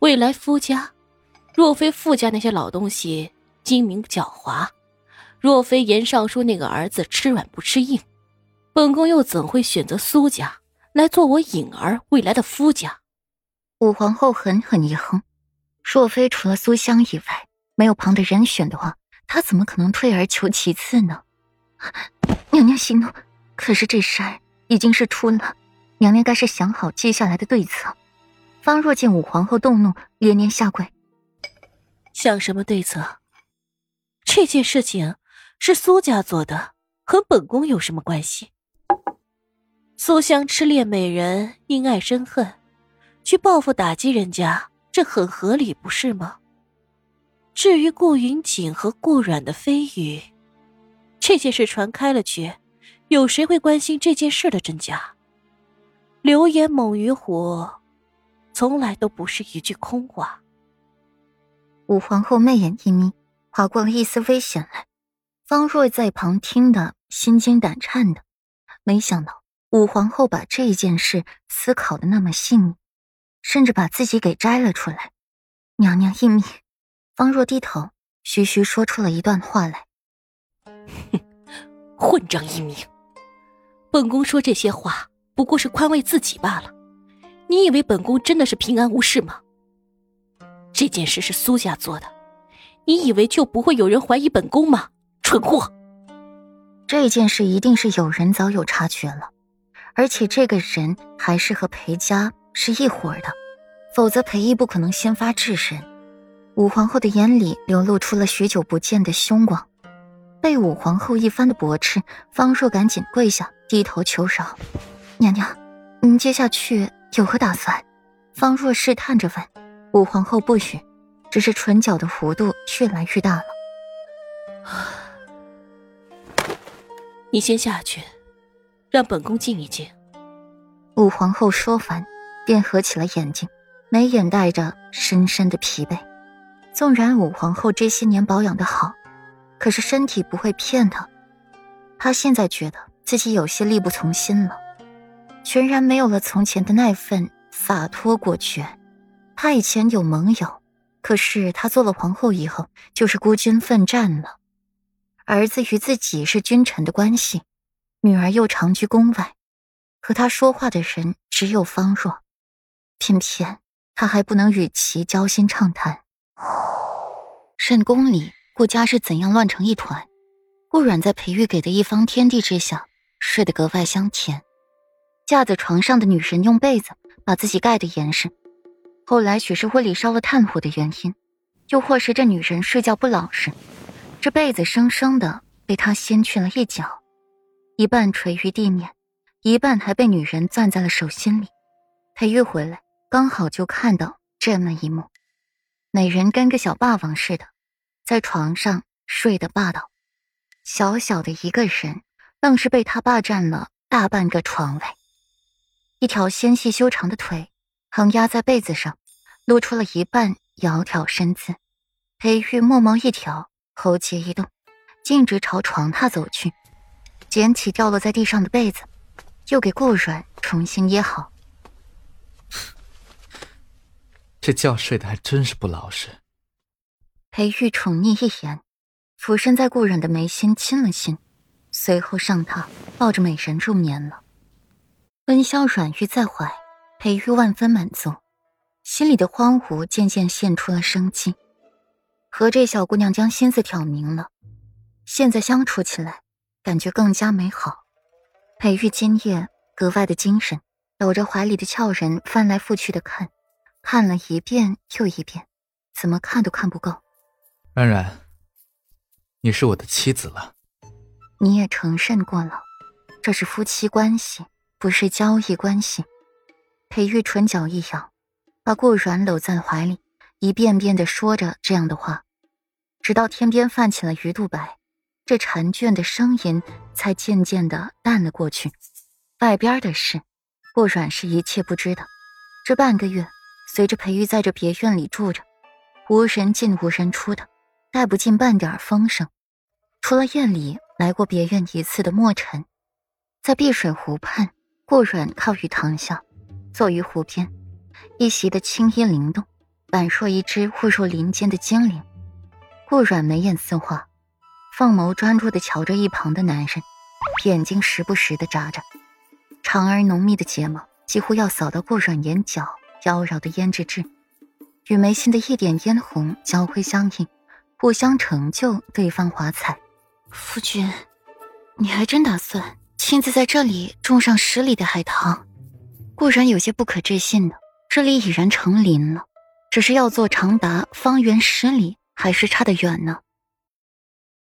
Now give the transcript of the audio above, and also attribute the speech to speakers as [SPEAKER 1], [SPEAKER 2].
[SPEAKER 1] 未来夫家，若非傅家那些老东西精明狡猾，若非严尚书那个儿子吃软不吃硬，本宫又怎会选择苏家来做我颖儿未来的夫家？
[SPEAKER 2] 武皇后狠狠一哼，若非除了苏香以外没有旁的人选的话，她怎么可能退而求其次呢？娘娘息怒，可是这事儿已经是出了，娘娘该是想好接下来的对策。方若见武皇后动怒，连连下跪。
[SPEAKER 1] 想什么对策？这件事情是苏家做的，和本宫有什么关系？苏香痴恋美人，因爱生恨，去报复打击人家，这很合理，不是吗？至于顾云锦和顾软的蜚语，这件事传开了去，有谁会关心这件事的真假？流言猛于虎。从来都不是一句空话。
[SPEAKER 2] 武皇后媚眼一眯，划过了一丝危险来。方若在旁听得心惊胆颤的，没想到武皇后把这件事思考的那么细腻，甚至把自己给摘了出来。娘娘英明。方若低头，徐徐说出了一段话来：“
[SPEAKER 1] 哼，混账一名！本宫说这些话，不过是宽慰自己罢了。”你以为本宫真的是平安无事吗？这件事是苏家做的，你以为就不会有人怀疑本宫吗？蠢货！
[SPEAKER 2] 这件事一定是有人早有察觉了，而且这个人还是和裴家是一伙的，否则裴义不可能先发制人。武皇后的眼里流露出了许久不见的凶光，被武皇后一番的驳斥，方若赶紧跪下低头求饶：“娘娘，您接下去。”有何打算？方若试探着问。武皇后不语，只是唇角的弧度越来越大了。
[SPEAKER 1] 你先下去，让本宫静一静。
[SPEAKER 2] 武皇后说完，便合起了眼睛，眉眼带着深深的疲惫。纵然武皇后这些年保养的好，可是身体不会骗她。她现在觉得自己有些力不从心了。全然没有了从前的那份洒脱果决。他以前有盟友，可是他做了皇后以后，就是孤军奋战了。儿子与自己是君臣的关系，女儿又长居宫外，和他说话的人只有方若，偏偏他还不能与其交心畅谈。沈宫里，顾家是怎样乱成一团？顾阮在裴玉给的一方天地之下，睡得格外香甜。架在床上的女神用被子把自己盖得严实，后来许是屋里烧了炭火的原因，又或是这女人睡觉不老实，这被子生生的被他掀去了一角，一半垂于地面，一半还被女人攥在了手心里。裴玉回来刚好就看到这么一幕，美人跟个小霸王似的，在床上睡得霸道，小小的一个人愣是被他霸占了大半个床位。一条纤细修长的腿横压在被子上，露出了一半窈窕身姿。裴玉墨眸一挑，喉结一动，径直朝床榻走去，捡起掉落在地上的被子，又给顾软重新掖好。
[SPEAKER 3] 这觉睡得还真是不老实。
[SPEAKER 2] 裴玉宠溺一言，俯身在顾软的眉心亲了亲，随后上榻抱着美人入眠了。温香软玉在怀，裴玉万分满足，心里的荒芜渐渐现出了生机。和这小姑娘将心思挑明了，现在相处起来感觉更加美好。裴玉今夜格外的精神，搂着怀里的俏人翻来覆去的看，看了一遍又一遍，怎么看都看不够。
[SPEAKER 3] 安然，你是我的妻子了，
[SPEAKER 2] 你也承认过了，这是夫妻关系。不是交易关系。裴玉唇角一咬，把顾软搂在怀里，一遍遍的说着这样的话，直到天边泛起了鱼肚白，这缠倦的声音才渐渐的淡了过去。外边的事，顾软是一切不知的。这半个月，随着裴玉在这别院里住着，无人进无人出的，带不进半点风声。除了夜里来过别院一次的墨尘，在碧水湖畔。顾软靠于堂下，坐于湖边，一袭的青衣灵动，宛若一只误入林间的精灵。顾阮眉眼似画，凤眸专注地瞧着一旁的男人，眼睛时不时地眨着，长而浓密的睫毛几乎要扫到顾阮眼角妖娆的胭脂痣，与眉心的一点嫣红交辉相映，互相成就对方华彩。夫君，你还真打算亲自在这里种上十里的海棠？固然有些不可置信的，这里已然成林了，只是要做长达方圆十里，还是差得远呢。